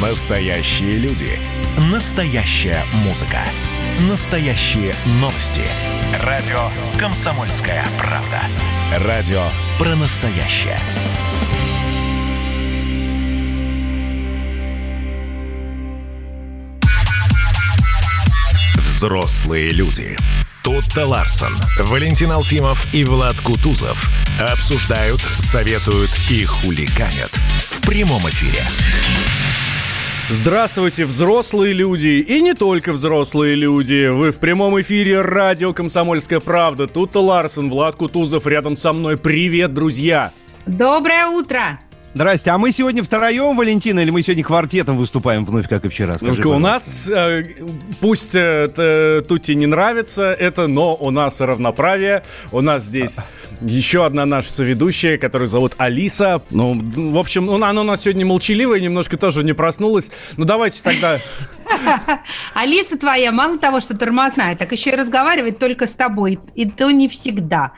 Настоящие люди. Настоящая музыка. Настоящие новости. Радио «Комсомольская правда». Радио про настоящее. Взрослые люди. Тутта Ларсон, Валентин Алфимов и Влад Кутузов обсуждают, советуют и хулиганят в прямом эфире. Здравствуйте, взрослые люди и не только взрослые люди. Вы в прямом эфире радио «Комсомольская правда». Тут Ларсон, Влад Кутузов рядом со мной. Привет, друзья! Доброе утро! Здрасте, а мы сегодня втроем, Валентина, или мы сегодня квартетом выступаем вновь, как и вчера? Скажи, у нас, э, пусть это Тути не нравится это, но у нас равноправие. У нас здесь еще одна наша соведущая, которую зовут Алиса. Ну, в общем, ну, она у нас сегодня молчаливая, немножко тоже не проснулась. Ну, давайте тогда... Алиса твоя, мало того, что тормозная, так еще и разговаривает только с тобой. И то не всегда.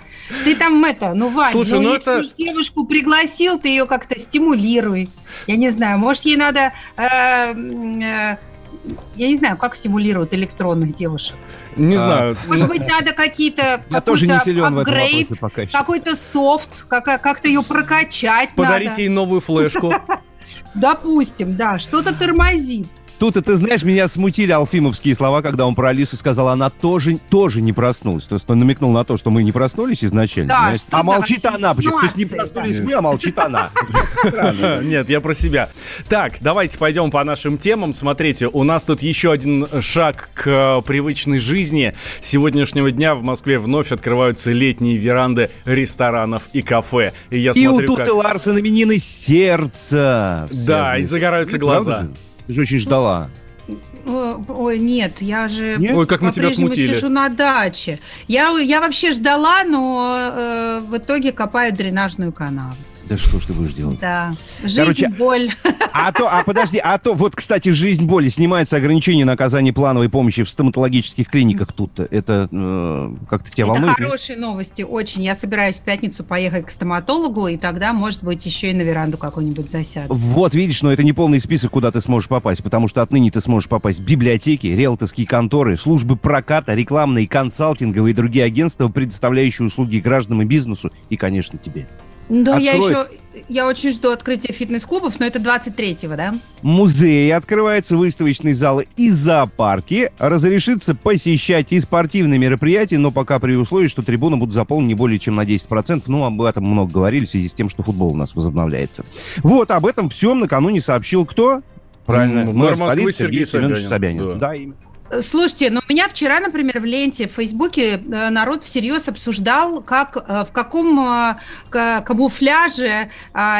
Ты там это, ну, Вань, Слушай, ну, ну если это... девушку пригласил, ты ее как-то стимулируй. Я не знаю, может, ей надо... Э, э, я не знаю, как стимулируют электронных девушек. Не а, знаю. Может быть, надо какие-то какой-то апгрейд, какой-то софт, как, как-то ее прокачать. Подарить надо. ей новую флешку. Допустим, да, что-то тормозит. Тут, ты знаешь, меня смутили алфимовские слова, когда он про Алису сказал, она тоже, тоже не проснулась. То есть он намекнул на то, что мы не проснулись изначально. Да, а молчит она. Почему? То есть не проснулись да. мы, а молчит она. Нет, я про себя. Так, давайте пойдем по нашим темам. Смотрите, у нас тут еще один шаг к привычной жизни. С сегодняшнего дня в Москве вновь открываются летние веранды ресторанов и кафе. И я смотрю, и у Туты Ларсен именины сердца. Да, и загораются глаза. Ты же очень ждала. Ой, нет, я же нет? Ой, как мы тебя смутили. сижу на даче. Я, я вообще ждала, но э, в итоге копаю дренажную канаву. Да что ж ты будешь делать? Да. Жизнь, Короче, боль. А то, а подожди, а то, вот, кстати, жизнь, боль, снимается ограничение на оказание плановой помощи в стоматологических клиниках тут. Это э, как-то тебя Это волнует? Это хорошие новости, очень. Я собираюсь в пятницу поехать к стоматологу, и тогда, может быть, еще и на веранду какую-нибудь засяду. Вот, видишь, но это не полный список, куда ты сможешь попасть, потому что отныне ты сможешь попасть в библиотеки, риэлторские конторы, службы проката, рекламные, консалтинговые и другие агентства, предоставляющие услуги гражданам и бизнесу, и, конечно, тебе. Да, Откроет... я еще, я очень жду открытия фитнес-клубов, но это 23-го, да? Музеи открываются, выставочные залы и зоопарки. Разрешится посещать и спортивные мероприятия, но пока при условии, что трибуны будут заполнены не более чем на 10%. Ну, об этом много говорили в связи с тем, что футбол у нас возобновляется. Вот, об этом всем накануне сообщил кто? Правильно, мэр Москвы Сергей, Сергей Собянин. Собянин. Да. да, именно. Слушайте, но меня вчера, например, в ленте в Фейсбуке э, народ всерьез обсуждал, как, э, в каком э, камуфляже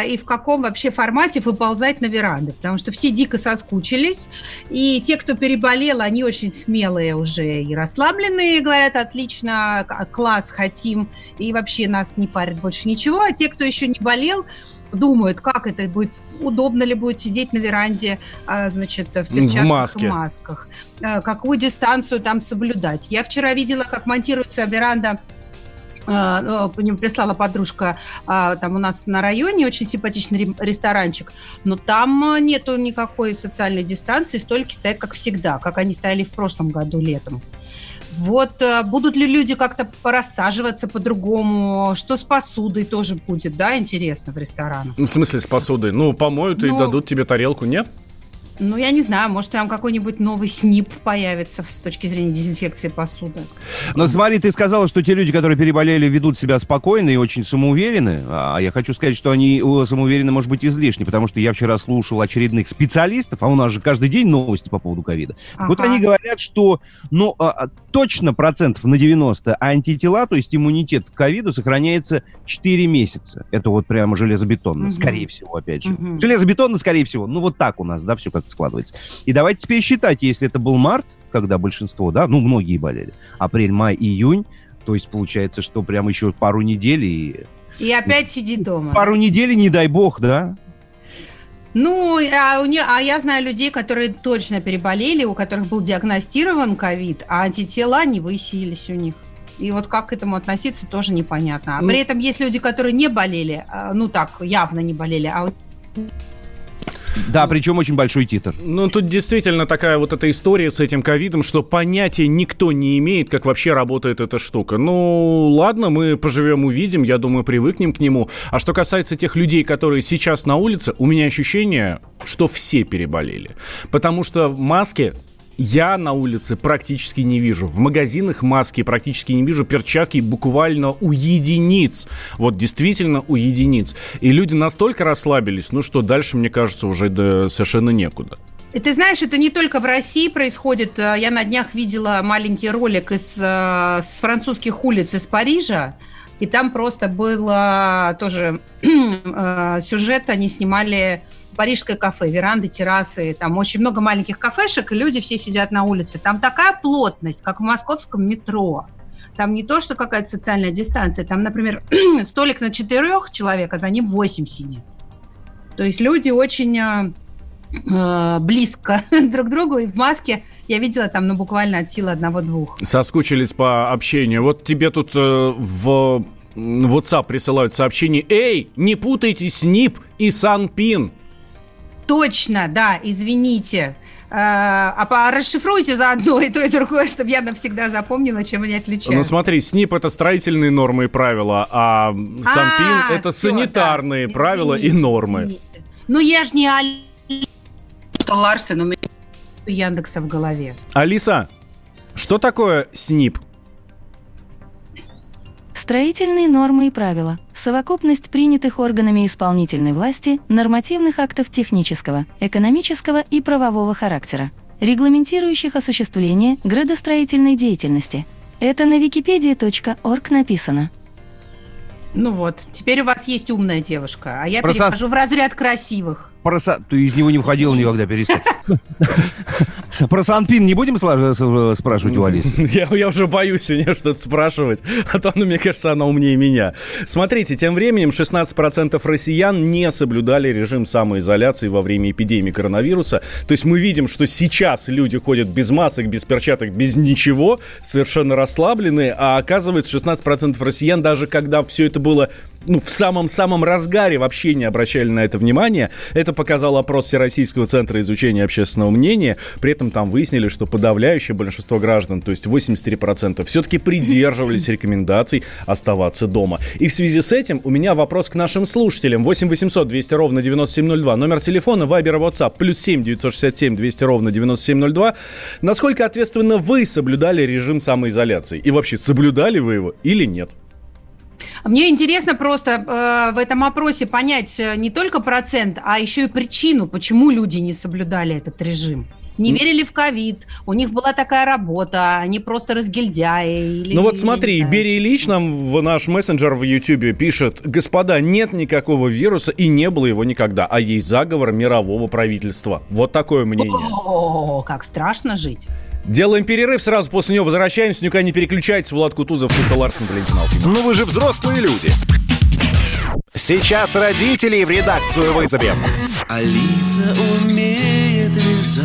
и в каком вообще формате выползать на веранды, потому что все дико соскучились, и те, кто переболел, они очень смелые уже и расслабленные, говорят, отлично, класс, хотим, и вообще нас не парит больше ничего, а те, кто еще не болел, думают, как это будет, удобно ли будет сидеть на веранде, а, значит, в перчатках в маске. в масках, а, какую дистанцию там соблюдать. Я вчера видела, как монтируется веранда а, мне прислала подружка, там у нас на районе очень симпатичный ресторанчик, но там нету никакой социальной дистанции, столики стоят как всегда, как они стояли в прошлом году летом. Вот э, будут ли люди как-то порассаживаться по-другому? Что с посудой тоже будет, да, интересно в ресторанах? В смысле с посудой? Ну, помоют ну, и дадут тебе тарелку, нет? Ну, я не знаю, может, там какой-нибудь новый СНИП появится с точки зрения дезинфекции посуды. Но смотри, ты сказала, что те люди, которые переболели, ведут себя спокойно и очень самоуверены. А я хочу сказать, что они самоуверены, может быть, излишне, потому что я вчера слушал очередных специалистов, а у нас же каждый день новости по поводу ковида. Ага. Вот они говорят, что, ну, а, а, точно процентов на 90 антитела, то есть иммунитет к ковиду сохраняется 4 месяца. Это вот прямо железобетонно, угу. скорее всего, опять же. Угу. Железобетонно, скорее всего. Ну, вот так у нас, да, все как складывается. И давайте теперь считать, если это был март, когда большинство, да, ну, многие болели, апрель, май, июнь, то есть получается, что прям еще пару недель и... И опять сиди дома. Пару недель, не дай бог, да? Ну, а, у не, а я знаю людей, которые точно переболели, у которых был диагностирован ковид, а антитела не высились у них. И вот как к этому относиться, тоже непонятно. А ну, при этом есть люди, которые не болели, а, ну так, явно не болели, а Да, причем очень большой титр. Ну, тут действительно такая вот эта история с этим ковидом, что понятия никто не имеет, как вообще работает эта штука. Ну, ладно, мы поживем, увидим, я думаю, привыкнем к нему. А что касается тех людей, которые сейчас на улице, у меня ощущение, что все переболели. Потому что маски я на улице практически не вижу. В магазинах маски практически не вижу. Перчатки буквально у единиц. Вот действительно у единиц. И люди настолько расслабились, ну что дальше, мне кажется, уже да, совершенно некуда. И ты знаешь, это не только в России происходит. Я на днях видела маленький ролик из, э, с французских улиц из Парижа. И там просто был тоже э, сюжет, они снимали парижское кафе, веранды, террасы, там очень много маленьких кафешек, и люди все сидят на улице. Там такая плотность, как в московском метро. Там не то, что какая-то социальная дистанция, там, например, столик на четырех человек, а за ним восемь сидит. То есть люди очень э, близко друг к другу, и в маске я видела там, ну, буквально от силы одного-двух. Соскучились по общению. Вот тебе тут э, в WhatsApp присылают сообщение «Эй, не путайте СНИП и Санпин». Точно, да, извините. А, а расшифруйте заодно и то, и другое, чтобы я навсегда запомнила, чем они отличаются. Ну смотри, СНИП это стратегические нормы и правила, а СанПин а, это все, санитарные да. правила извините, и нормы. Извините. Ну я же не Алиса Ларсен, у меня Яндекса в голове. Алиса, что такое СНИП? Строительные нормы и правила – совокупность принятых органами исполнительной власти нормативных актов технического, экономического и правового характера, регламентирующих осуществление градостроительной деятельности. Это на wikipedia.org написано. Ну вот, теперь у вас есть умная девушка, а я Просто... перехожу в разряд красивых. Про Ты из него не входил никогда, перестань. Про Санпин не будем спрашивать у Алисы? Я, я уже боюсь у нее что-то спрашивать, а то, мне кажется, она умнее меня. Смотрите, тем временем 16% россиян не соблюдали режим самоизоляции во время эпидемии коронавируса. То есть мы видим, что сейчас люди ходят без масок, без перчаток, без ничего, совершенно расслабленные, а оказывается 16% россиян, даже когда все это было ну, в самом-самом разгаре вообще не обращали на это внимание. Это показал опрос Всероссийского центра изучения общественного мнения. При этом там выяснили, что подавляющее большинство граждан, то есть 83%, все-таки придерживались рекомендаций оставаться дома. И в связи с этим у меня вопрос к нашим слушателям. 8 800 200 ровно 9702. Номер телефона Viber WhatsApp плюс 7 967 200 ровно 9702. Насколько ответственно вы соблюдали режим самоизоляции? И вообще, соблюдали вы его или нет? Мне интересно просто э, в этом опросе понять э, не только процент, а еще и причину, почему люди не соблюдали этот режим. Не верили в ковид, у них была такая работа, они просто разгильдяи. Или, ну вот смотри, Берия Ильич нам в наш мессенджер в Ютьюбе пишет, господа, нет никакого вируса и не было его никогда, а есть заговор мирового правительства. Вот такое мнение. О, как страшно жить. Делаем перерыв, сразу после него возвращаемся. Никуда не переключайтесь. Влад Кутузов, Султа Ларсен, Валентин Алфимов. Ну вы же взрослые люди. Сейчас родителей в редакцию вызовем. Алиса умеет вязать.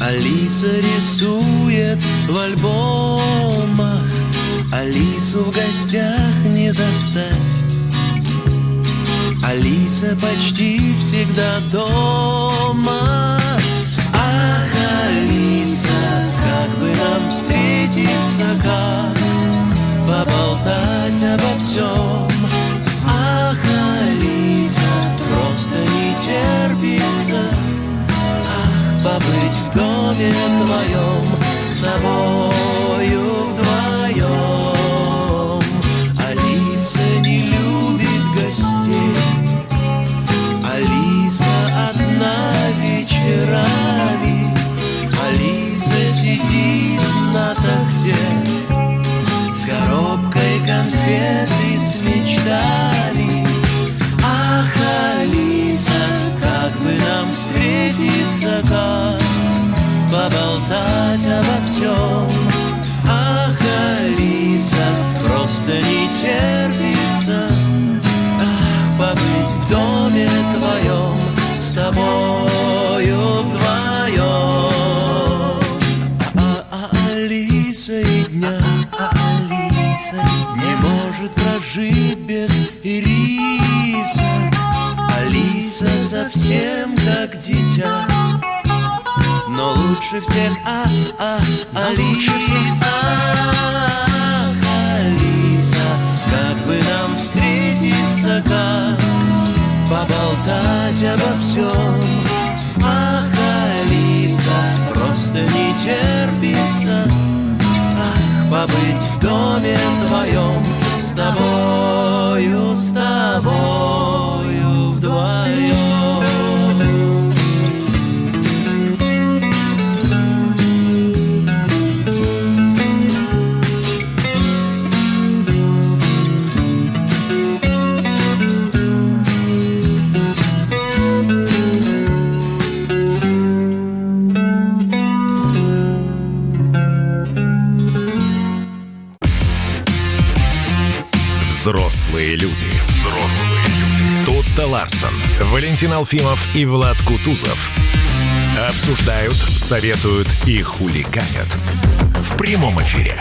Алиса рисует в альбомах. Алису в гостях не застать. Алиса почти всегда дома. Встретиться, как поболтать обо всем. Ах, Алиса, просто не терпится, ах, побыть в доме твоем с тобою на тахте С коробкой конфет и с мечтами Ах, Алиса, как бы нам встретиться, как Поболтать обо всем. Ах, Алиса, просто не терпится Ах, побыть в доме твоем с тобою а Алиса не может прожить без ириса. Алиса совсем как дитя. Но лучше всех, а, а, Алиса, Ах, Алиса, как бы нам встретиться, как поболтать обо всем. Ах, Алиса, просто не терпится, побыть в доме твоем с тобою, с тобою вдвоем. Взрослые люди. Взрослые люди. Тут-то Ларсон, Валентин Алфимов и Влад Кутузов обсуждают, советуют и хулиганят в прямом эфире.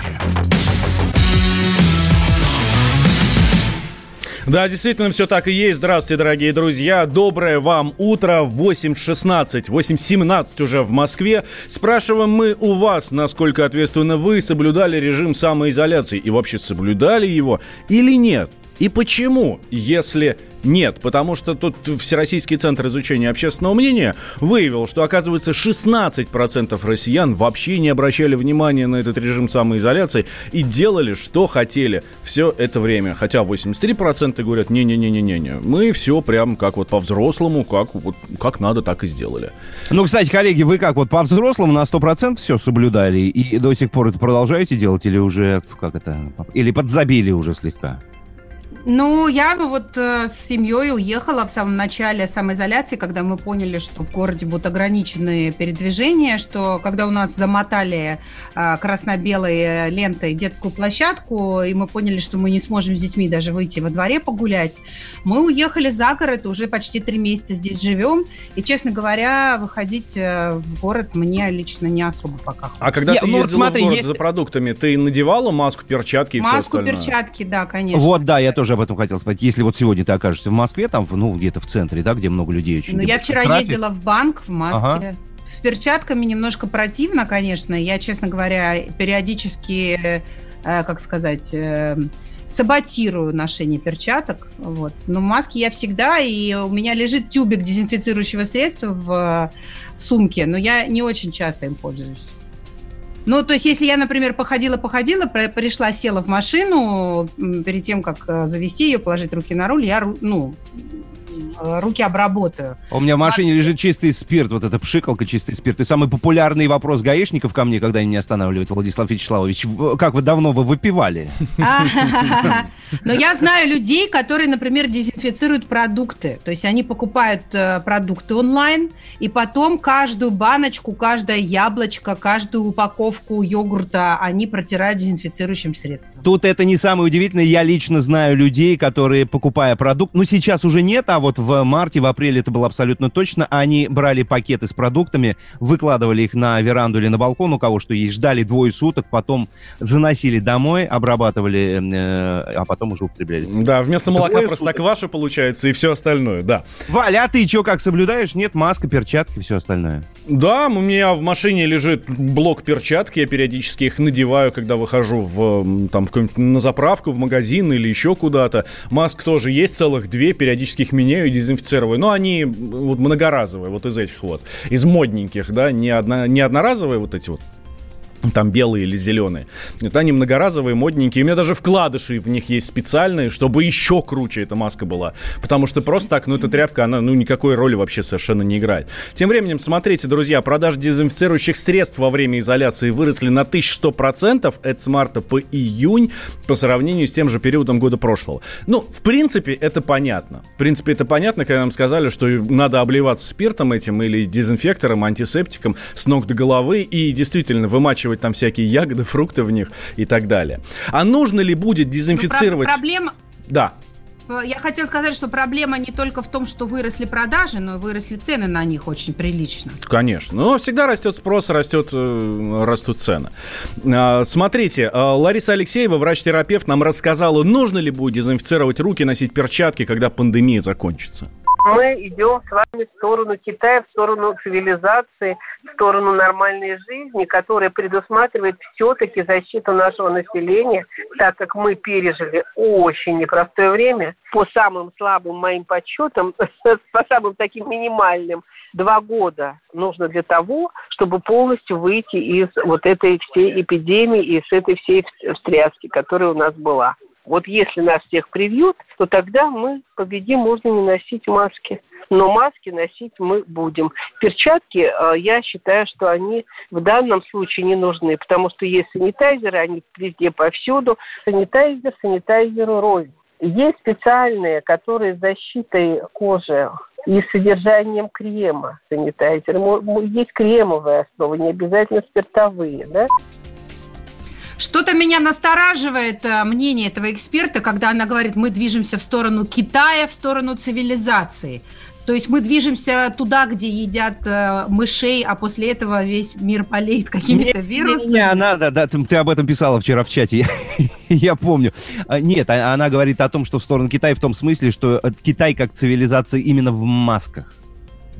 Да, действительно, все так и есть. Здравствуйте, дорогие друзья. Доброе вам утро. 8.16, 8.17 уже в Москве. Спрашиваем мы у вас, насколько ответственно вы соблюдали режим самоизоляции. И вообще соблюдали его или нет? И почему, если нет? Потому что тут Всероссийский центр изучения общественного мнения выявил, что, оказывается, 16% россиян вообще не обращали внимания на этот режим самоизоляции и делали, что хотели все это время. Хотя 83% говорят, не-не-не-не-не, мы все прям как вот по-взрослому, как, вот, как надо, так и сделали. Ну, кстати, коллеги, вы как, вот по-взрослому на 100% все соблюдали и до сих пор это продолжаете делать или уже, как это, или подзабили уже слегка? Ну, я вот э, с семьей уехала в самом начале самоизоляции, когда мы поняли, что в городе будут ограничены передвижения, что когда у нас замотали э, красно-белой лентой детскую площадку, и мы поняли, что мы не сможем с детьми даже выйти во дворе погулять, мы уехали за город, уже почти три месяца здесь живем, и, честно говоря, выходить э, в город мне лично не особо пока. А когда Я- ты ну, ездила смотри, в город если- за продуктами, ты надевала маску, перчатки и все Маску, остальное? перчатки, да, конечно. Вот, да, я тоже об этом хотел сказать. Если вот сегодня ты окажешься в Москве, там, ну, где-то в центре, да, где много людей очень. Ну, я вчера трафик, ездила в банк в маске. Ага. С перчатками немножко противно, конечно. Я, честно говоря, периодически, э, как сказать, э, саботирую ношение перчаток. Вот. Но в маске я всегда, и у меня лежит тюбик дезинфицирующего средства в э, сумке, но я не очень часто им пользуюсь. Ну, то есть, если я, например, походила-походила, пришла, села в машину, перед тем, как э, завести ее, положить руки на руль, я, ну, руки обработаю. У меня в машине лежит чистый спирт, вот эта пшикалка, чистый спирт. И самый популярный вопрос гаишников ко мне, когда они меня останавливают, Владислав Вячеславович, как вы давно вы выпивали? А, Но я знаю людей, которые, например, дезинфицируют продукты. То есть они покупают э, продукты онлайн, и потом каждую баночку, каждое яблочко, каждую упаковку йогурта они протирают дезинфицирующим средством. Тут это не самое удивительное. Я лично знаю людей, которые, покупая продукт, ну, сейчас уже нет, а вот в марте, в апреле это было абсолютно точно, они брали пакеты с продуктами, выкладывали их на веранду или на балкон, у кого что есть, ждали двое суток, потом заносили домой, обрабатывали, э, а потом уже употребляли. Да, вместо молока Двое простокваша получается и все остальное, да. Валя, а ты что, как соблюдаешь? Нет, маска, перчатки, все остальное. Да, у меня в машине лежит блок перчатки, я периодически их надеваю, когда выхожу в, там, в на заправку, в магазин или еще куда-то. Маск тоже есть, целых две, периодически их меняю и дезинфицирую. Но они м, вот многоразовые, вот из этих вот, из модненьких, да, не, одно, не одноразовые вот эти вот там белые или зеленые. Это они многоразовые, модненькие. У меня даже вкладыши в них есть специальные, чтобы еще круче эта маска была. Потому что просто так, ну, эта тряпка, она, ну, никакой роли вообще совершенно не играет. Тем временем, смотрите, друзья, продажи дезинфицирующих средств во время изоляции выросли на 1100%. Это с марта по июнь по сравнению с тем же периодом года прошлого. Ну, в принципе, это понятно. В принципе, это понятно, когда нам сказали, что надо обливаться спиртом этим или дезинфектором, антисептиком с ног до головы и действительно вымачивать там всякие ягоды, фрукты в них и так далее. А нужно ли будет Ну, дезинфицировать... про- проблема, Да. я хотела сказать, что проблема не только в том, что выросли продажи, но и выросли цены на них очень прилично. Конечно. Но всегда растет спрос, растет, э, растут цены. А, смотрите, Лариса Алексеева, врач-терапевт, нам рассказала, нужно ли будет дезинфицировать руки, носить перчатки, когда пандемия закончится мы идем с вами в сторону Китая, в сторону цивилизации, в сторону нормальной жизни, которая предусматривает все-таки защиту нашего населения, так как мы пережили очень непростое время. По самым слабым моим подсчетам, по самым таким минимальным, два года нужно для того, чтобы полностью выйти из вот этой всей эпидемии и с этой всей встряски, которая у нас была. Вот если нас всех привьют, то тогда мы победим, можно не носить маски. Но маски носить мы будем. Перчатки, э, я считаю, что они в данном случае не нужны, потому что есть санитайзеры, они везде повсюду. Санитайзер санитайзеру рознь. Есть специальные, которые с защитой кожи и содержанием крема санитайзер. Есть кремовые основы, не обязательно спиртовые, да? Что-то меня настораживает э, мнение этого эксперта, когда она говорит, мы движемся в сторону Китая, в сторону цивилизации. То есть мы движемся туда, где едят э, мышей, а после этого весь мир болеет какими-то вирусами. Не, она, да, да, ты, ты об этом писала вчера в чате, я, я помню. А, нет, а, она говорит о том, что в сторону Китая в том смысле, что э, Китай как цивилизация именно в масках.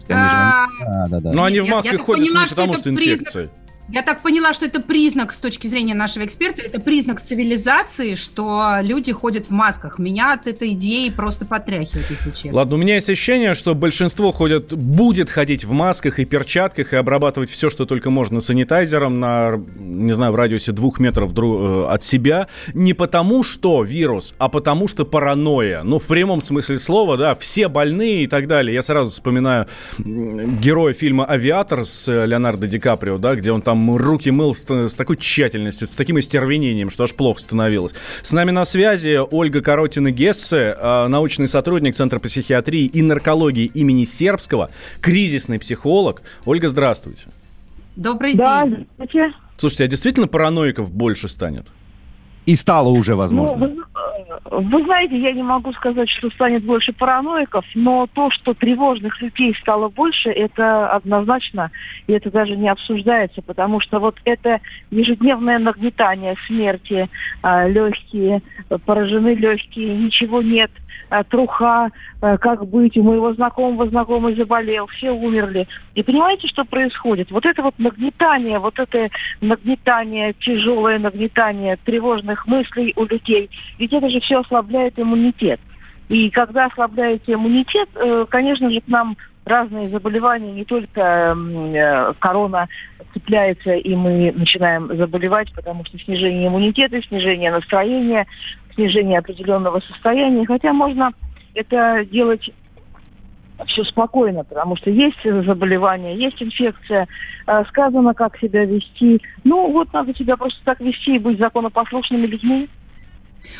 А, да, да, да. Но они в масках ходят не потому, что инфекция. Я так поняла, что это признак, с точки зрения нашего эксперта, это признак цивилизации, что люди ходят в масках. Меня от этой идеи просто потряхивает, если честно. Ладно, у меня есть ощущение, что большинство ходят, будет ходить в масках и перчатках и обрабатывать все, что только можно санитайзером на, не знаю, в радиусе двух метров э, от себя. Не потому, что вирус, а потому, что паранойя. Ну, в прямом смысле слова, да, все больные и так далее. Я сразу вспоминаю героя фильма «Авиатор» с э, Леонардо Ди Каприо, да, где он там руки мыл с, с такой тщательностью, с таким остервенением, что аж плохо становилось. С нами на связи Ольга Коротина-Гессе, а, научный сотрудник Центра психиатрии и наркологии имени Сербского, кризисный психолог. Ольга, здравствуйте. Добрый да, день. Здравствуйте. Слушайте, а действительно параноиков больше станет? И стало уже, возможно. Ну, вы знаете, я не могу сказать, что станет больше параноиков, но то, что тревожных людей стало больше, это однозначно, и это даже не обсуждается, потому что вот это ежедневное нагнетание смерти, а, легкие, поражены легкие, ничего нет, а, труха, а, как быть, у моего знакомого знакомый заболел, все умерли. И понимаете, что происходит? Вот это вот нагнетание, вот это нагнетание, тяжелое нагнетание тревожных мыслей у людей, ведь это же все ослабляет иммунитет. И когда ослабляется иммунитет, э, конечно же, к нам разные заболевания, не только э, корона цепляется, и мы начинаем заболевать, потому что снижение иммунитета, снижение настроения, снижение определенного состояния. Хотя можно это делать все спокойно, потому что есть заболевание, есть инфекция, э, сказано, как себя вести. Ну, вот надо себя просто так вести и быть законопослушными людьми.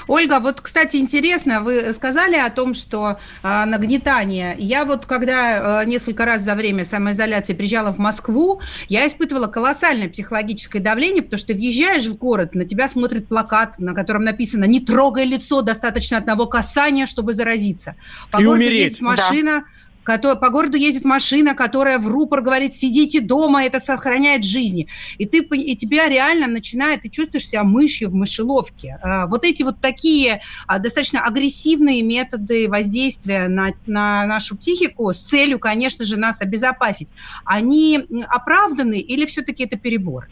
Ольга, вот, кстати, интересно, вы сказали о том, что э, нагнетание. Я вот, когда э, несколько раз за время самоизоляции приезжала в Москву, я испытывала колоссальное психологическое давление, потому что въезжаешь в город, на тебя смотрит плакат, на котором написано «Не трогай лицо, достаточно одного касания, чтобы заразиться». По И умереть. машина, да который, по городу ездит машина, которая в рупор говорит, сидите дома, это сохраняет жизни. И, ты, и тебя реально начинает, ты чувствуешь себя мышью в мышеловке. А, вот эти вот такие а, достаточно агрессивные методы воздействия на, на нашу психику с целью, конечно же, нас обезопасить, они оправданы или все-таки это перебор?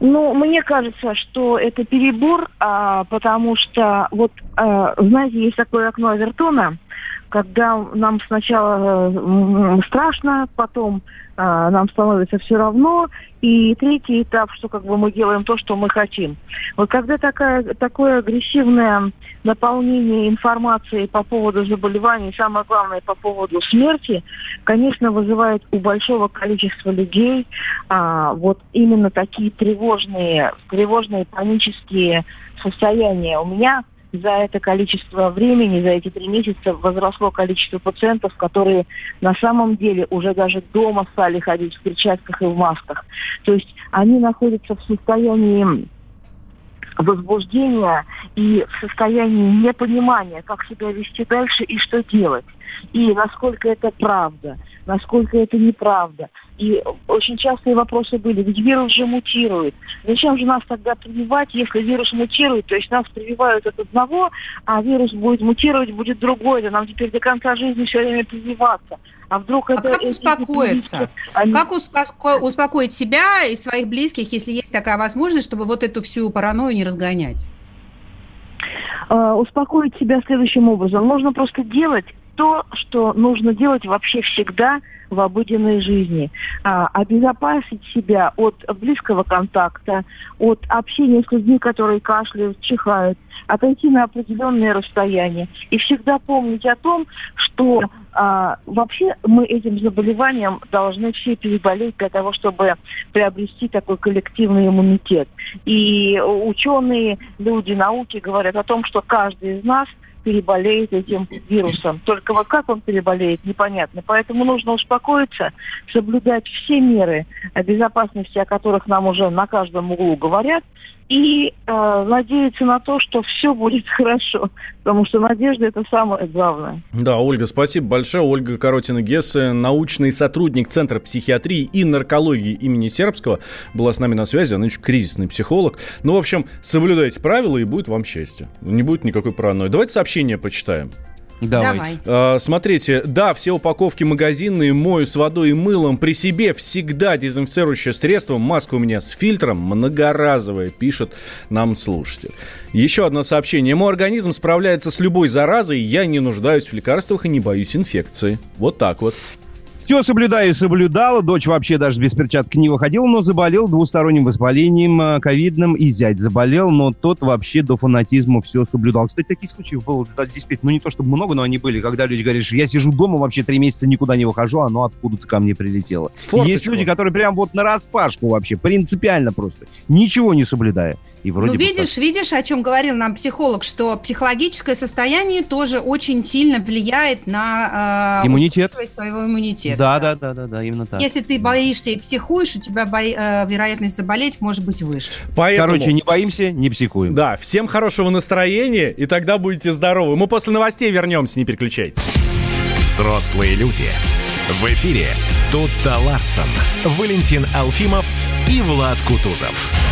Ну, мне кажется, что это перебор, а, потому что, вот, а, знаете, есть такое окно Авертона, когда нам сначала э, страшно, потом э, нам становится все равно, и третий этап, что как бы мы делаем то, что мы хотим. Вот когда такая, такое агрессивное наполнение информации по поводу заболеваний, самое главное по поводу смерти, конечно, вызывает у большого количества людей а, вот именно такие тревожные, тревожные панические состояния. У меня за это количество времени, за эти три месяца возросло количество пациентов, которые на самом деле уже даже дома стали ходить в перчатках и в масках. То есть они находятся в состоянии возбуждения и в состоянии непонимания, как себя вести дальше и что делать. И насколько это правда, насколько это неправда. И очень частые вопросы были, ведь вирус же мутирует. Зачем же нас тогда прививать, если вирус мутирует? То есть нас прививают от одного, а вирус будет мутировать, будет другой. Да нам теперь до конца жизни все время прививаться. А вдруг А это... как успокоиться? они- Как успоко- успокоить себя и своих близких, если есть такая возможность, чтобы вот эту всю паранойю не разгонять? э, успокоить себя следующим образом. Нужно просто делать то, что нужно делать вообще всегда в обыденной жизни. А, обезопасить себя от близкого контакта, от общения с людьми, которые кашляют, чихают, отойти на определенное расстояние. И всегда помнить о том, что а, вообще мы этим заболеванием должны все переболеть для того, чтобы приобрести такой коллективный иммунитет. И ученые, люди науки говорят о том, что каждый из нас переболеет этим вирусом. Только вот как он переболеет, непонятно. Поэтому нужно успокоиться, соблюдать все меры безопасности, о которых нам уже на каждом углу говорят, и э, надеяться на то, что все будет хорошо. Потому что надежда это самое главное. Да, Ольга, спасибо большое. Ольга Коротина-Гессе, научный сотрудник Центра психиатрии и наркологии имени Сербского, была с нами на связи. Она еще кризисный психолог. Ну, в общем, соблюдайте правила, и будет вам счастье. Не будет никакой паранойи. Давайте сообщение почитаем. Давайте. Давай. А, Смотрите, да, все упаковки магазинные мою с водой и мылом. При себе всегда дезинфицирующее средство. Маска у меня с фильтром многоразовая, пишет нам слушатель. Еще одно сообщение. Мой организм справляется с любой заразой. Я не нуждаюсь в лекарствах и не боюсь инфекции. Вот так вот. Все соблюдаю и соблюдала. Дочь вообще даже без перчатки не выходила, но заболел двусторонним воспалением э, ковидным. И зять заболел, но тот вообще до фанатизма все соблюдал. Кстати, таких случаев было да, действительно, ну не то чтобы много, но они были, когда люди говорят, что я сижу дома вообще три месяца никуда не выхожу, оно откуда-то ко мне прилетело. Форточку. Есть люди, которые прям вот на распашку вообще, принципиально просто, ничего не соблюдая. И вроде ну, бы видишь, видишь, о чем говорил нам психолог, что психологическое состояние тоже очень сильно влияет на э, Иммунитет. твоего иммунитета. Да, да, да, да, да, именно так. Если ты боишься и психуешь, у тебя бо- э, вероятность заболеть может быть выше. Поэтому... Короче, не боимся, не психуем. Да, всем хорошего настроения, и тогда будете здоровы. Мы после новостей вернемся, не переключайтесь. Взрослые люди. В эфире Тутта Ларсон, Валентин Алфимов и Влад Кутузов.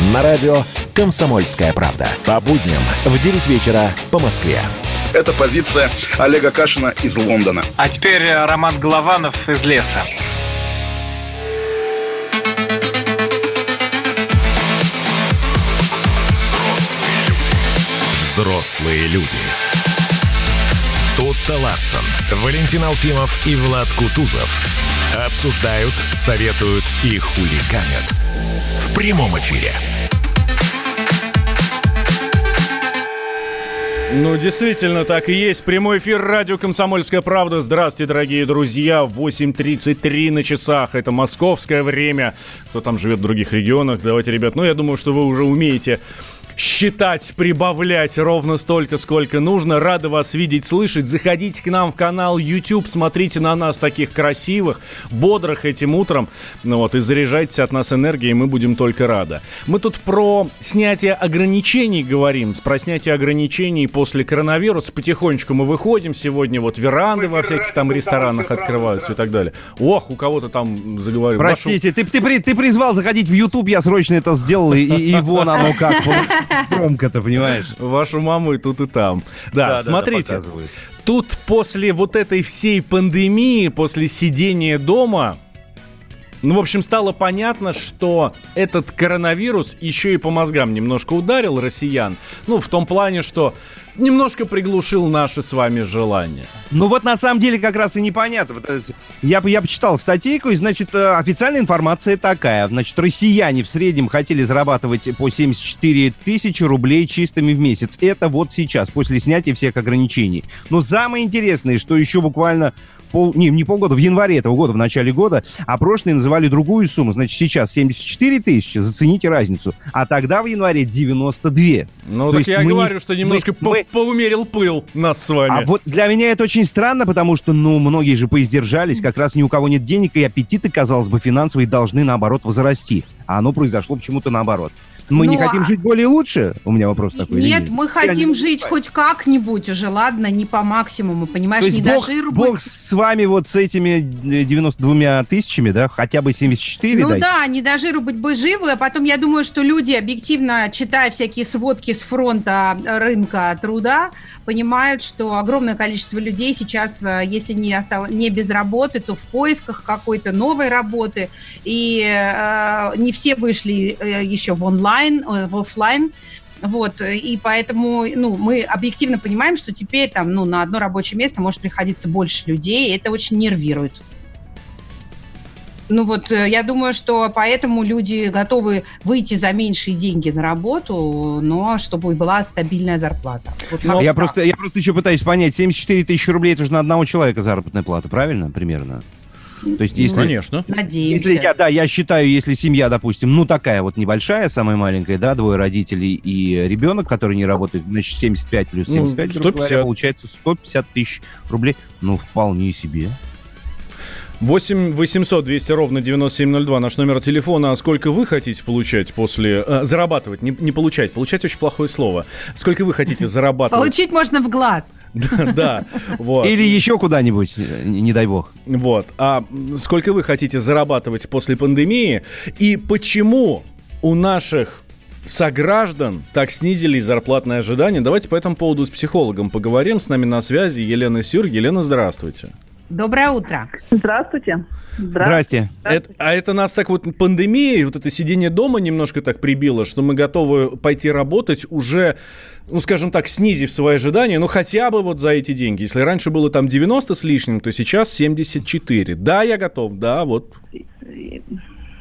На радио «Комсомольская правда». По будням в 9 вечера по Москве. Это позиция Олега Кашина из Лондона. А теперь э, Роман Голованов из леса. Взрослые люди. Тутта Ларсон, Валентин Алфимов и Влад Кутузов обсуждают, советуют и хулиганят. В прямом эфире. Ну, действительно, так и есть. Прямой эфир радио «Комсомольская правда». Здравствуйте, дорогие друзья. 8.33 на часах. Это московское время. Кто там живет в других регионах? Давайте, ребят, ну, я думаю, что вы уже умеете считать, прибавлять ровно столько, сколько нужно. Рады вас видеть, слышать. Заходите к нам в канал YouTube, смотрите на нас таких красивых, бодрых этим утром. Ну вот, и заряжайтесь от нас энергией, мы будем только рады. Мы тут про снятие ограничений говорим, про снятие ограничений после коронавируса. Потихонечку мы выходим сегодня, вот веранды во всяких там ресторанах открываются и так далее. Ох, у кого-то там заговорил. Простите, ты, ты, при- ты призвал заходить в YouTube, я срочно это сделал, и, и вон оно как. Громко-то, понимаешь? Вашу маму и тут, и там. Да, Да-да-да, смотрите. показывают. Тут после вот этой всей пандемии, после сидения дома, Ну, в общем, стало понятно, что этот коронавирус еще и по мозгам немножко ударил россиян. Ну, в том плане, что немножко приглушил наши с вами желания. Ну вот на самом деле как раз и непонятно. Э, Я, я почитал статейку, и, значит, э, официальная информация такая. Значит, россияне в среднем хотели зарабатывать по 74 тысячи рублей чистыми в месяц. Это вот сейчас, после снятия всех ограничений. Но самое интересное, что еще буквально пол, не, не полгода, в январе этого года, в начале года, опрошенные называли другую сумму. Значит, сейчас 74 тысячи, зацените разницу. А тогда в январе 92. Ну, То так есть я мы не- говорю, что немножко мы- мы- по- поумерил пыл нас с вами. А вот для меня это очень странно, потому что, ну, многие же поиздержались, как раз ни у кого нет денег, и аппетиты, казалось бы, финансовые должны, наоборот, возрасти. А оно произошло почему-то наоборот. Мы не Ну, хотим а- жить более лучше? У меня вопрос такой. или Нет, мы Я хотим не жить понимаю. хоть как-нибудь уже, ладно, не по максимуму, понимаешь, То есть не Бог, дожиру Бог с вами вот с этими э, 92 тысячами, да, хотя бы 74 Ну дайте. да, не дожиру быть бы живы, а потом я думаю, что люди, объективно читая всякие сводки с фронта рынка труда, понимают, что огромное количество людей сейчас, э, если не, осталось, не без работы, то в поисках какой-то новой работы, и э, не все вышли э, еще в онлайн, э, в офлайн, вот, и поэтому, ну, мы объективно понимаем, что теперь там, ну, на одно рабочее место может приходиться больше людей, и это очень нервирует. Ну вот, э, я думаю, что поэтому люди готовы выйти за меньшие деньги на работу, но чтобы была стабильная зарплата. Вот как я, так. просто, я просто еще пытаюсь понять, 74 тысячи рублей, это же на одного человека заработная плата, правильно? Примерно. То есть, если... Конечно. Надеемся. Если я, да, я считаю, если семья, допустим, ну такая вот небольшая, самая маленькая, да, двое родителей и ребенок, который не работает, значит, 75 плюс Ну, 75, грубо 150. говоря, получается 150 тысяч рублей. Ну, вполне себе. 8 800 200 ровно 9702 наш номер телефона. А сколько вы хотите получать после... э, зарабатывать, не, не получать. Получать очень плохое слово. Сколько вы хотите зарабатывать? Получить можно в глаз. Да, да, вот. Или еще куда-нибудь, э, не, дай бог. Вот. А сколько вы хотите зарабатывать после пандемии? И почему у наших сограждан так снизились зарплатные ожидания? Давайте по этому поводу с психологом поговорим. С нами на связи Елена Сюр. Елена, здравствуйте. Доброе утро. Здравствуйте. Здрасте. Это- а это нас так вот пандемия, вот это сидение дома немножко так прибило, что мы готовы пойти работать уже, ну, скажем так, снизив свои ожидания, ну, хотя бы вот за эти деньги. Если раньше было там 90 с лишним, то сейчас 74. Да, я готов, да, вот.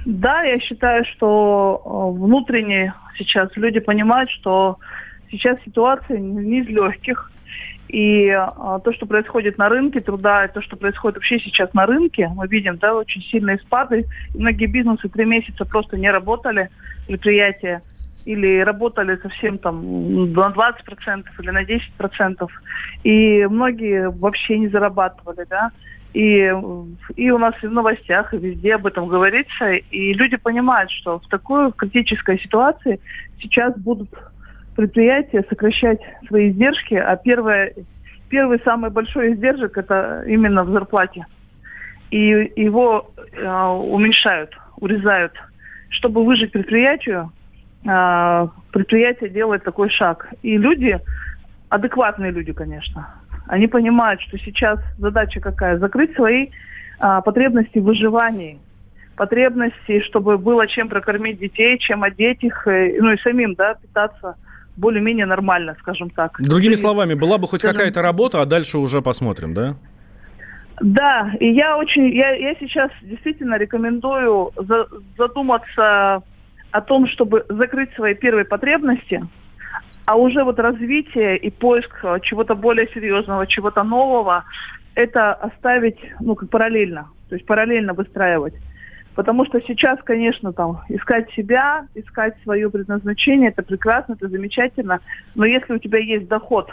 Да, я считаю, что э, внутренне сейчас люди понимают, что сейчас ситуация не из легких. И э, то, что происходит на рынке труда, и то, что происходит вообще сейчас на рынке, мы видим, да, очень сильные спады. И многие бизнесы три месяца просто не работали, предприятия, или работали совсем там на 20% или на 10%. И многие вообще не зарабатывали, да. И, и у нас и в новостях, и везде об этом говорится. И люди понимают, что в такой критической ситуации сейчас будут предприятия сокращать свои издержки, а первое, первый самый большой издержек это именно в зарплате. И его э, уменьшают, урезают. Чтобы выжить предприятию, э, предприятие делает такой шаг. И люди, адекватные люди, конечно, они понимают, что сейчас задача какая? Закрыть свои а, потребности в выживании, потребности, чтобы было чем прокормить детей, чем одеть их, э, ну и самим, да, питаться более-менее нормально, скажем так. Другими И- словами, была бы хоть Скажем- какая-то работа, а дальше уже посмотрим, да? Да, и я очень, я, я сейчас действительно рекомендую за- задуматься о том, чтобы закрыть свои первые потребности, а уже вот развитие и поиск э, чего-то более серьезного, чего-то нового, это оставить, ну, как параллельно, то есть параллельно выстраивать. Потому что сейчас, конечно, там искать себя, искать свое предназначение, это прекрасно, это замечательно. Но если у тебя есть доход,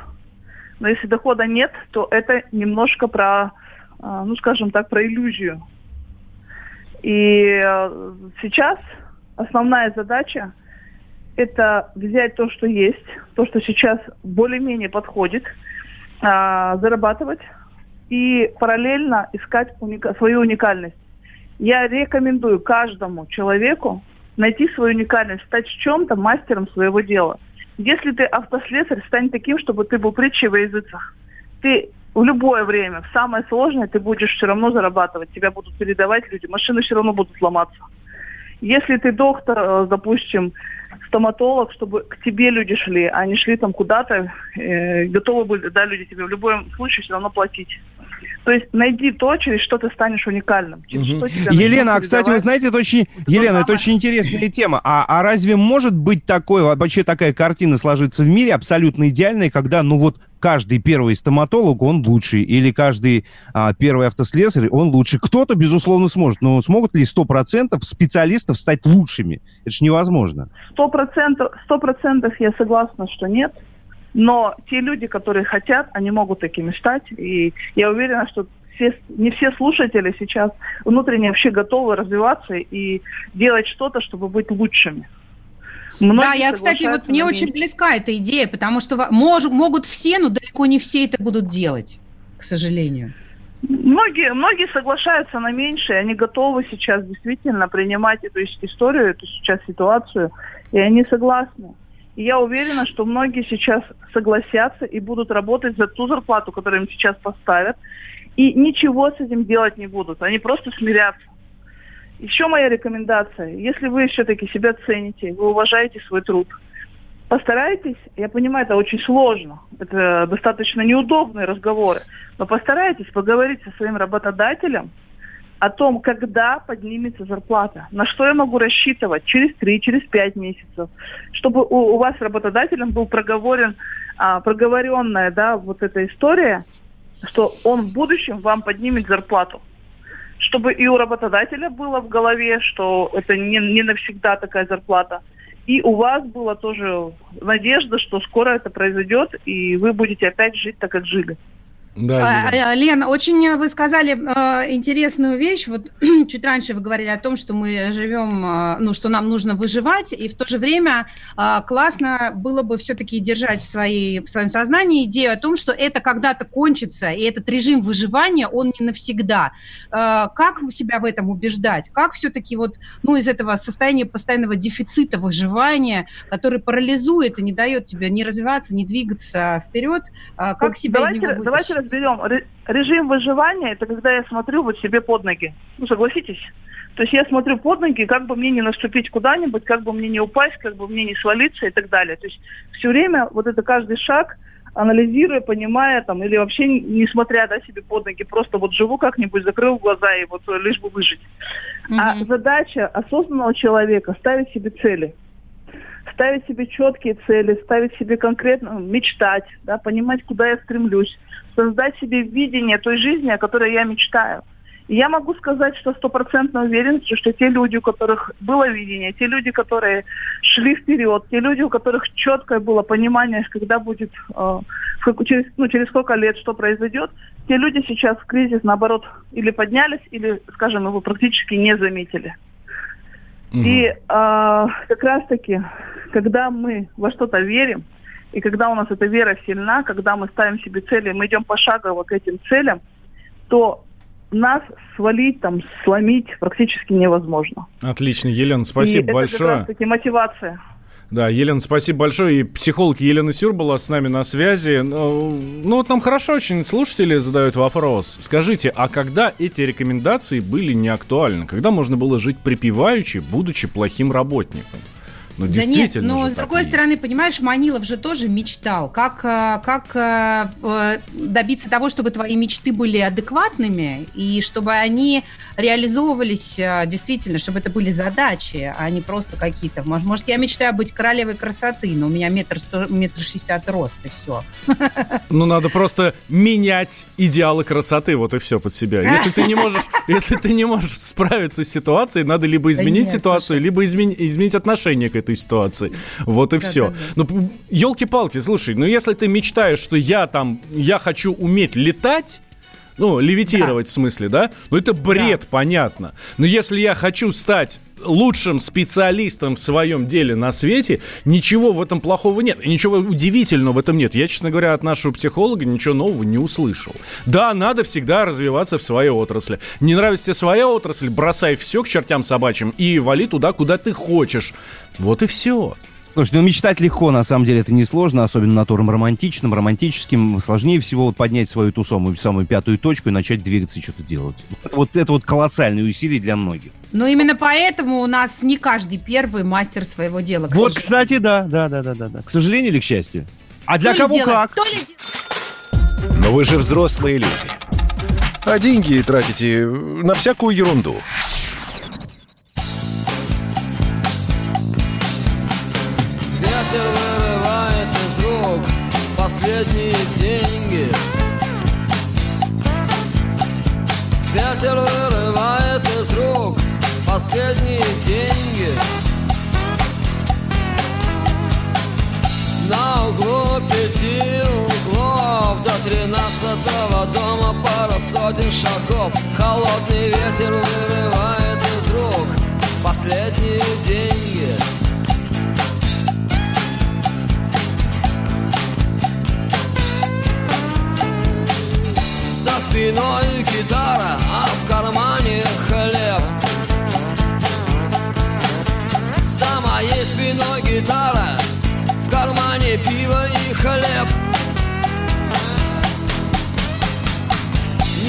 но если дохода нет, то это немножко про, а, ну, скажем так, про иллюзию. И э, сейчас основная задача это взять то, что есть, то, что сейчас более-менее подходит, а, зарабатывать и параллельно искать уника- свою уникальность. Я рекомендую каждому человеку найти свою уникальность, стать чем-то мастером своего дела. Если ты автослесарь, стань таким, чтобы ты был притчей во языцах. Ты в любое время, в самое сложное, ты будешь все равно зарабатывать, тебя будут передавать люди, машины все равно будут ломаться. Если ты доктор, э, допустим, стоматолог, чтобы к тебе люди шли, а не шли там куда-то, э, готовы были, да, люди тебе в любом случае все равно платить. То есть найди то, через что ты станешь уникальным. Через Мгм. что тебя Елена, а кстати, вы знаете, это очень, Елена, это очень интересная тема. А, а разве может быть такое, вообще такая картина сложиться в мире абсолютно идеальная, когда, ну вот, каждый первый стоматолог, он лучший, или каждый а, первый автослесарь, он лучше. Кто-то, безусловно, сможет, но смогут ли 100% специалистов стать лучшими? Это же невозможно. Сто процентов, сто процентов я согласна, что нет. Но те люди, которые хотят, они могут такими стать. И я уверена, что все, не все слушатели сейчас внутренне вообще готовы развиваться и делать что-то, чтобы быть лучшими. да, Многие я, кстати, вот мне на очень меньше. близка эта идея, потому что мож- могут все, но далеко не все это будут делать, к сожалению. Многие, многие соглашаются на меньшее, они готовы сейчас действительно принимать эту ис- историю, эту сейчас ситуацию, и они согласны. И я уверена, что многие сейчас согласятся и будут работать за ту зарплату, которую им сейчас поставят, и ничего с этим делать не будут, они просто смирятся. Еще моя рекомендация, если вы все-таки себя цените, вы уважаете свой труд, постарайтесь, я понимаю, это очень сложно, это достаточно неудобные разговоры, но постарайтесь поговорить со своим работодателем о том, когда поднимется зарплата, на что я могу рассчитывать через 3, через 5 месяцев, чтобы у, у вас работодателем был проговорен, а, проговоренная да, вот эта история, что он в будущем вам поднимет зарплату. Чтобы и у работодателя было в голове, что это не, не навсегда такая зарплата, и у вас была тоже надежда, что скоро это произойдет, и вы будете опять жить так, как жили. Да, А, Елена. а, Лен, очень э, вы сказали э, интересную вещь. Вот чуть раньше вы говорили о том, что мы живем, э, ну, что нам нужно выживать, и в то же время э, классно было бы все-таки держать в, своей, в своем сознании идею о том, что это когда-то кончится, и этот режим выживания, он не навсегда. Э, как себя в этом убеждать? Как все-таки вот, ну, из этого состояния постоянного дефицита выживания, который парализует и не дает тебе ни развиваться, ни двигаться вперед, э, как Вот себя давайте, из него вытащить? давайте Ре- Режим выживания – это когда я смотрю вот себе под ноги. Ну, согласитесь? То есть я смотрю под ноги, как бы мне не наступить куда-нибудь, как бы мне не упасть, как бы мне не свалиться и так далее. То есть все время вот это каждый шаг анализируя, понимая там, или вообще не смотря да, себе под ноги, просто вот живу как-нибудь, закрыл глаза и вот э, лишь бы выжить. А Мгм. задача осознанного человека ставить себе цели. Ставить себе четкие цели, ставить себе конкретно, ну, мечтать, да, понимать, куда я стремлюсь, создать себе видение той жизни, о которой я мечтаю. И я могу сказать, что стопроцентной уверенностью, что те люди, у которых было видение, те люди, которые шли вперед, те люди, у которых четкое было понимание, когда будет, э, через, ну, через сколько лет что произойдет, те люди сейчас в кризис, наоборот, или поднялись, или, скажем, его практически не заметили. Мгм. И э, как раз-таки, когда мы во что-то верим, и когда у нас эта вера сильна, когда мы ставим себе цели, мы идем пошагово к этим целям, то нас свалить, там, сломить практически невозможно. Отлично, Елена, и спасибо это большое. как раз-таки мотивация. Да, Елена, спасибо большое. И психолог Елена Сюр была с нами на связи. Ну, ну, вот нам хорошо очень слушатели задают вопрос. Скажите, а когда эти рекомендации были не актуальны? Когда можно было жить припеваючи, будучи плохим работником? Ну, Да действительно нет, но же с другой и есть. стороны, понимаешь, Манилов же тоже мечтал. Как, э, как э, э, добиться того, чтобы твои мечты были адекватными и чтобы они реализовывались действительно, чтобы это были задачи, а не просто какие-то. Может, может, я мечтаю быть королевой красоты, но у меня метр сто, метр шестьдесят рост, и все. Ну, надо просто менять идеалы красоты, вот и все под себя. Если ты не можешь, если ты не можешь справиться с ситуацией, надо либо изменить нет, ситуацию, либо измен- изменить отношение к этой ситуации. Вот и все. Да-да-да. Ну, елки-палки, слушай, ну если ты мечтаешь, что я там, я хочу уметь летать, ну, левитировать в смысле, да? Ну, это бред, понятно. Но если я хочу стать лучшим специалистом в своем деле на свете, ничего в этом плохого нет. И ничего удивительного в этом нет. Я, честно говоря, от нашего психолога ничего нового не услышал. Да, надо всегда развиваться в своей отрасли. Не нравится тебе своя отрасль, бросай все к чертям собачьим и вали туда, куда ты хочешь. Вот и все. Слушай, ну мечтать легко, на самом деле, это несложно, особенно натурам романтичным, романтическим. Сложнее всего вот поднять свою ту самую, самую пятую точку и начать двигаться и что-то делать. Это вот, это вот колоссальные усилия для многих. Но именно поэтому у нас не каждый первый мастер своего дела. к Вот, сожалению. кстати, да, да, да, да, да, да. К сожалению или к счастью? А для То кого дело- как? то ли Но вы же взрослые люди. А деньги тратите на всякую ерунду. Ветер вырывает из рук Последние деньги. За спиной гитара, а в кармане хлеб. За моей спиной гитара, в кармане пиво и хлеб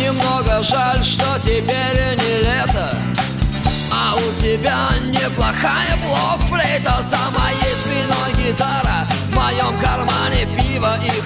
Немного жаль, что теперь не лето. А у тебя неплохая блок-флейта За моей спиной гитара, в моем кармане пиво и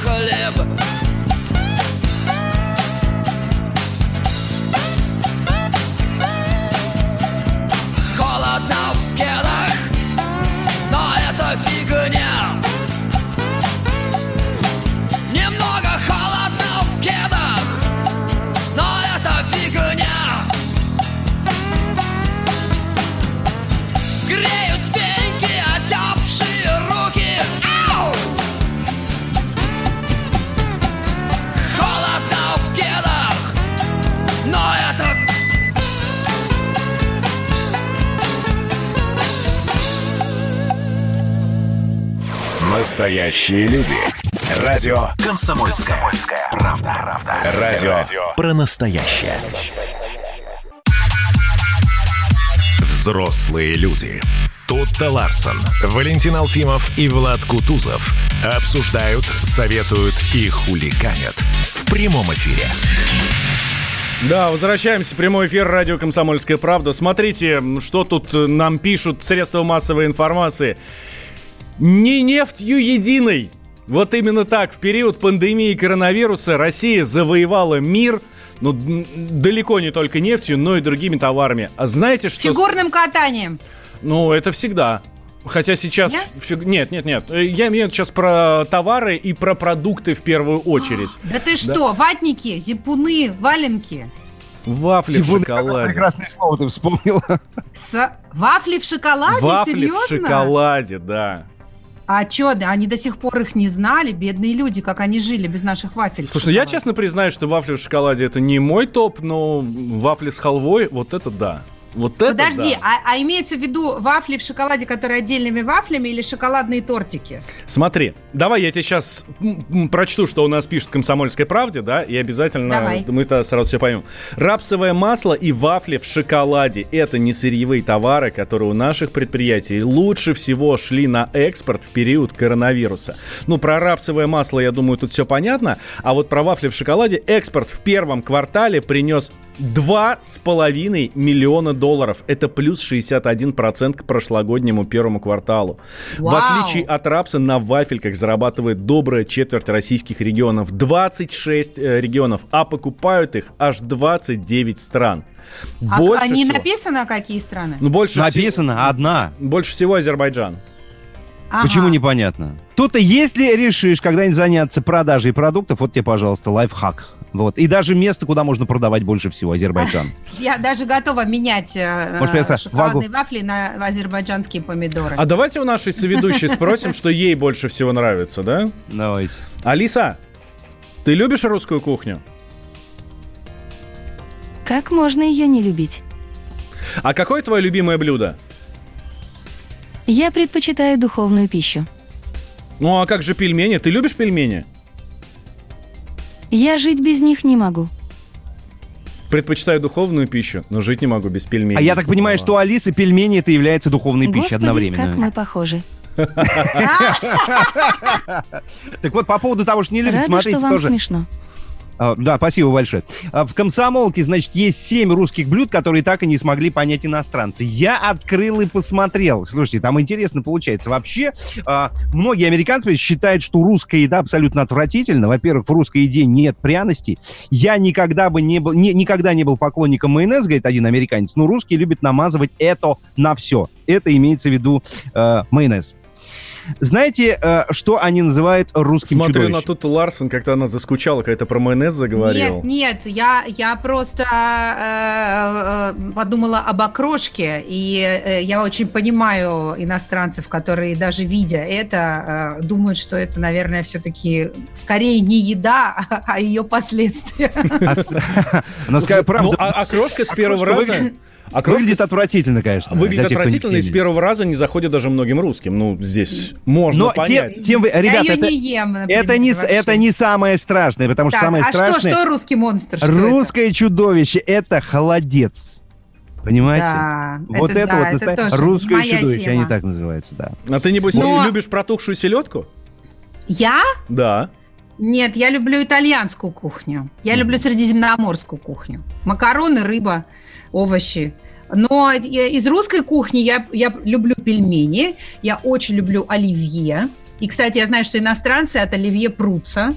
Настоящие люди. Радио «Комсомольская, правда». Радио про настоящее. Взрослые люди. Тутта Ларсон, Валентин Алфимов и Влад Кутузов обсуждают, советуют и хулиганят в прямом эфире. Да, возвращаемся прямой эфир радио «Комсомольская правда». Смотрите, что тут нам пишут средства массовой информации. Не нефтью единой. Вот именно так. В период пандемии коронавируса Россия завоевала мир, ну, далеко не только нефтью, но и другими товарами. А знаете, что... с- Фигурным катанием. Ну, это всегда. Хотя сейчас... Нет? фиг- Нет, нет, нет. Э, Я имею сейчас про товары и про продукты в первую очередь. Да ты что, ватники, зипуны, валенки. Вафли в Сибуна, какое шоколаде. Прекрасное слово ты вспомнила. С... Вафли в шоколаде? Вафли Серьезно? в шоколаде, да. А что, они до сих пор их не знали, бедные люди, как они жили без наших вафель. Слушай, ну я честно признаюсь, что вафли в шоколаде это не мой топ, но вафли с халвой, вот это да. Вот это Подожди, да. а, а имеется в виду вафли в шоколаде, которые отдельными вафлями или шоколадные тортики? Смотри, давай я тебе сейчас прочту, что у нас пишет в «Комсомольской правде», да, и обязательно Давай. мы-то сразу все поймем. Рапсовое масло и вафли в шоколаде – это не сырьевые товары, которые у наших предприятий лучше всего шли на экспорт в период коронавируса. Ну, про рапсовое масло, я думаю, тут все понятно, а вот про вафли в шоколаде экспорт в первом квартале принес 2,5 миллиона долларов. Это плюс 61% к прошлогоднему первому кварталу. В Вау. отличие от рапса на вафельках зарабатывает добрая четверть российских регионов. 26 э, регионов, а покупают их аж 29 стран. А, Больше а не всего- написано, какие страны? Ну, больше, всего- Написано одна. больше всего Азербайджан. Ага. Почему непонятно? Тут-то, если решишь когда-нибудь заняться продажей продуктов, вот тебе, пожалуйста, лайфхак. Вот. И даже место, куда можно продавать больше всего, Азербайджан. Я даже готова менять э, Может, шоколадные вагу- вафли на азербайджанские помидоры. А давайте у нашей соведущей спросим, что ей больше всего нравится, да? Давайте. Алиса, ты любишь русскую кухню? Как можно ее не любить? А какое твое любимое блюдо? Я предпочитаю духовную пищу. Ну а как же пельмени? Ты любишь пельмени? Я жить без них не могу. Предпочитаю духовную пищу, но жить не могу без пельменей. А я так понимаю, что у Алисы пельмени это является духовной пищей Господи, одновременно. как мы похожи. Так вот, по поводу того, что не смотрите, что вам тоже... смешно. А, Да, спасибо большое. А, В комсомолке, значит, есть семь русских блюд, которые так и не смогли понять иностранцы. Я открыл и посмотрел. Слушайте, там интересно получается. Вообще, а, многие американцы считают, что русская еда абсолютно отвратительна. Во-первых, в русской еде нет пряностей. Я никогда бы не был, не- никогда не был поклонником майонеза, говорит один американец, но русские любят намазывать это на все. Это имеется в виду э, майонез. Знаете, э, что они называют русским Смотрю чудовищем? на Тутту Ларсен, как-то она заскучала, какая-то про майонез заговорила. Нет, нет, я, я просто э, э, подумала об окрошке, и э, я очень понимаю иностранцев, которые даже видя это, э, думают, что это, наверное, все-таки скорее не еда, а, а ее последствия. А Ну, а окрошка с первого раза... окрошка выглядит отвратительно, конечно. Выглядит отвратительно и с первого раза не заходит даже многим русским. Ну, здесь можно Но тем, понять. тем вы, ребят, я ее это, не ем, например, это, не, вообще. это не самое страшное, потому что Так, самое а что, страшное... что русский монстр? Что это? русское чудовище — это холодец. Понимаете? Да, вот это это, да, вот это тоже русское моя чудовище, тема. они так называются, да. А ты, небось, Но- любишь протухшую селедку? Я? Да. Нет, я люблю итальянскую кухню. Я люблю средиземноморскую кухню. Макароны, рыба, овощи. Но из русской кухни я, я люблю пельмени, я очень люблю оливье. И, кстати, я знаю, что иностранцы от оливье прутся.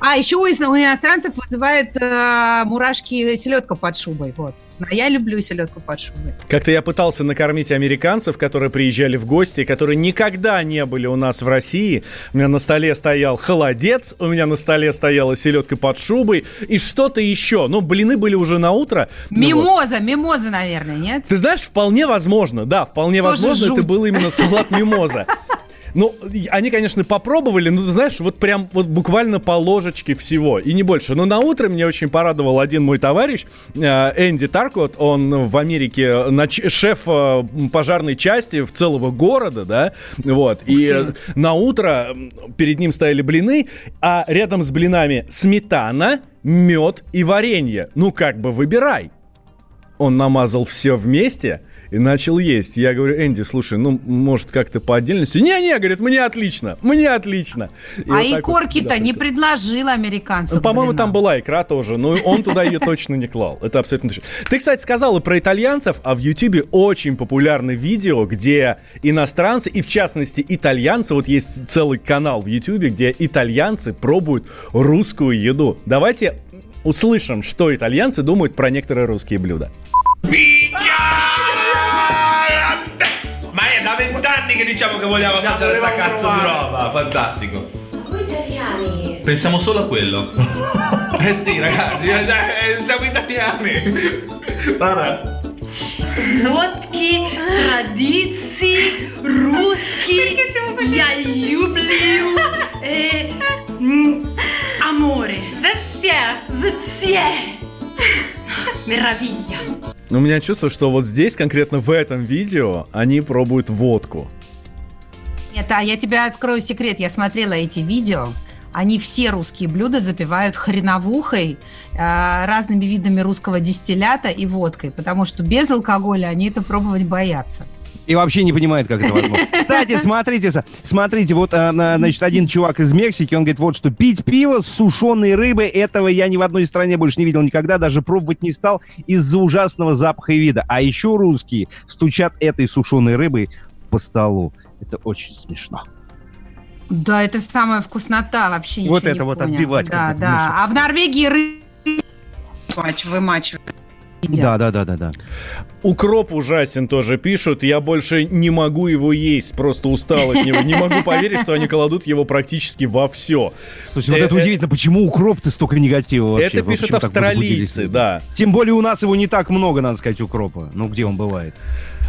А еще у иностранцев вызывает э, мурашки селедка под шубой. Вот. А я люблю селедку под шубой. Как-то я пытался накормить американцев, которые приезжали в гости, которые никогда не были у нас в России. У меня на столе стоял холодец, у меня на столе стояла селедка под шубой и что-то еще. Ну, блины были уже на утро. Ну вот. Мимоза, мимоза, наверное, нет? Ты знаешь, вполне возможно, да, вполне Тоже возможно, это жуть. был именно салат мимоза. Ну, они, конечно, попробовали, но, знаешь, вот прям вот буквально по ложечке всего, и не больше. Но на утро меня очень порадовал один мой товарищ, э, Энди Таркот, он в Америке нач- шеф э, пожарной части в целого города, да, вот, и э, на утро перед ним стояли блины, а рядом с блинами сметана, мед и варенье. Ну, как бы выбирай. Он намазал все вместе и начал есть. Я говорю, Энди, слушай, ну, может, как-то по отдельности? Не-не, говорит, мне отлично, мне отлично. И а вот так вот, икорки-то да, не только- предложил американцам. Ну, по-моему, там была икра тоже, но он туда ее точно не клал. Это абсолютно точно. Ты, кстати, сказала про итальянцев, а в Ютубе очень популярны видео, где иностранцы, и в частности итальянцы, вот есть целый канал в Ютубе, где итальянцы пробуют русскую еду. Давайте услышим, что итальянцы думают про некоторые русские блюда. Ma vent'anni che diciamo che vogliamo assaggiare sta cazzo di roba, fantastico. Voi italiani. Pensiamo solo a quello. eh sì, ragazzi, eh, cioè, eh, siamo italiani. Guarda. Водки, традиции, русский, я люблю, э, аморе. За все, за все. Meraviglia. У меня чувство, что вот здесь, конкретно в этом видео, они пробуют водку. Нет, а я тебе открою секрет. Я смотрела эти видео. Они все русские блюда запивают хреновухой, э, разными видами русского дистиллята и водкой, потому что без алкоголя они это пробовать боятся. И вообще не понимает, как это возможно. Кстати, смотрите, смотрите, вот, на- значит, один чувак из Мексики, он говорит, вот что, пить пиво с сушеной рыбой, этого я ни в одной стране больше не видел никогда, даже пробовать не стал из-за ужасного запаха и вида. А еще русские стучат этой сушеной рыбой по столу. Это очень смешно. Да, это самая вкуснота, вообще Вот не это вот понял. отбивать Да, да. А в Норвегии мач- вымачивают. Да, да, да, да, да. Укроп ужасен тоже пишут. Я больше не могу его есть, просто устал от него. Не могу поверить, что они кладут его практически во все. Слушай, вот это удивительно, почему укроп-то столько негатива вообще? Это пишут австралийцы, да. Тем более у нас его не так много, надо сказать, укропа. Ну, где он бывает?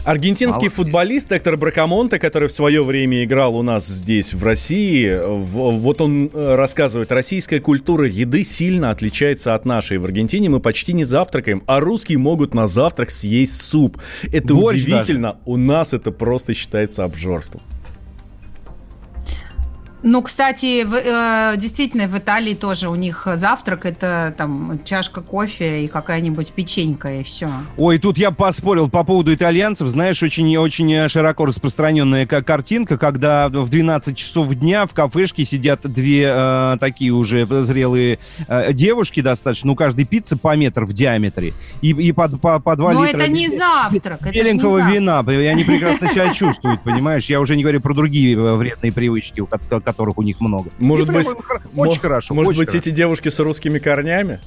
Аргентинский Мало. футболист Эктор Бракамонте, который в свое время играл у нас здесь, в России, вот он э, рассказывает, российская культура еды сильно отличается от нашей. В Аргентине мы почти не завтракаем, а русские могут на завтрак съесть суп. Это Борщ удивительно. У нас это просто считается обжорством. Ну, кстати, в, э, действительно, в Италии тоже у них завтрак это там чашка кофе и какая-нибудь печенька, и все. Ой, тут я поспорил по поводу итальянцев. Знаешь, очень-очень широко распространенная ка- картинка, когда в 12 часов дня в кафешке сидят две э, такие уже зрелые э, девушки достаточно, у каждой пиццы по метр в диаметре, и, и по, по, по 2 Но литра это не завтрак, это ж не беленького завтрак. вина. Они прекрасно себя чувствуют, понимаешь? Я уже не говорю про другие э, вредные привычки, у ко- которых у них много. Может И быть, прям очень хорошо. Может очень быть, хорошо. эти девушки с русскими корнями?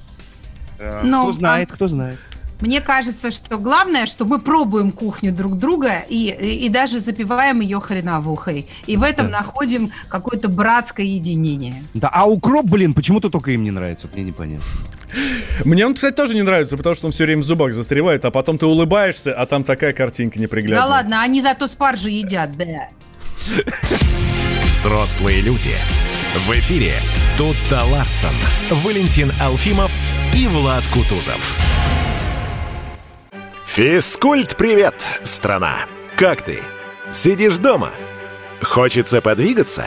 Э, Ну, Кто знает, а- кто знает. Мне кажется, что главное, что мы пробуем кухню друг друга и, и, и даже запиваем ее хреновухой. И в этом находим какое-то братское единение. Да, а укроп, блин, почему-то только им не нравится, мне непонятно. Мне он, кстати, тоже не нравится, потому что он все время в зубах застревает, а потом ты улыбаешься, а там такая картинка неприглядная. Да ладно, они зато спаржу едят, да. Взрослые люди. В эфире Тутта Ларсон, Валентин Алфимов и Влад Кутузов. Физкульт, привет, страна! Как ты? Сидишь дома? Хочется подвигаться?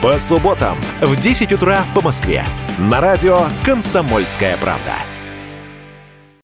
По субботам в 10 утра по Москве. На радио «Комсомольская правда».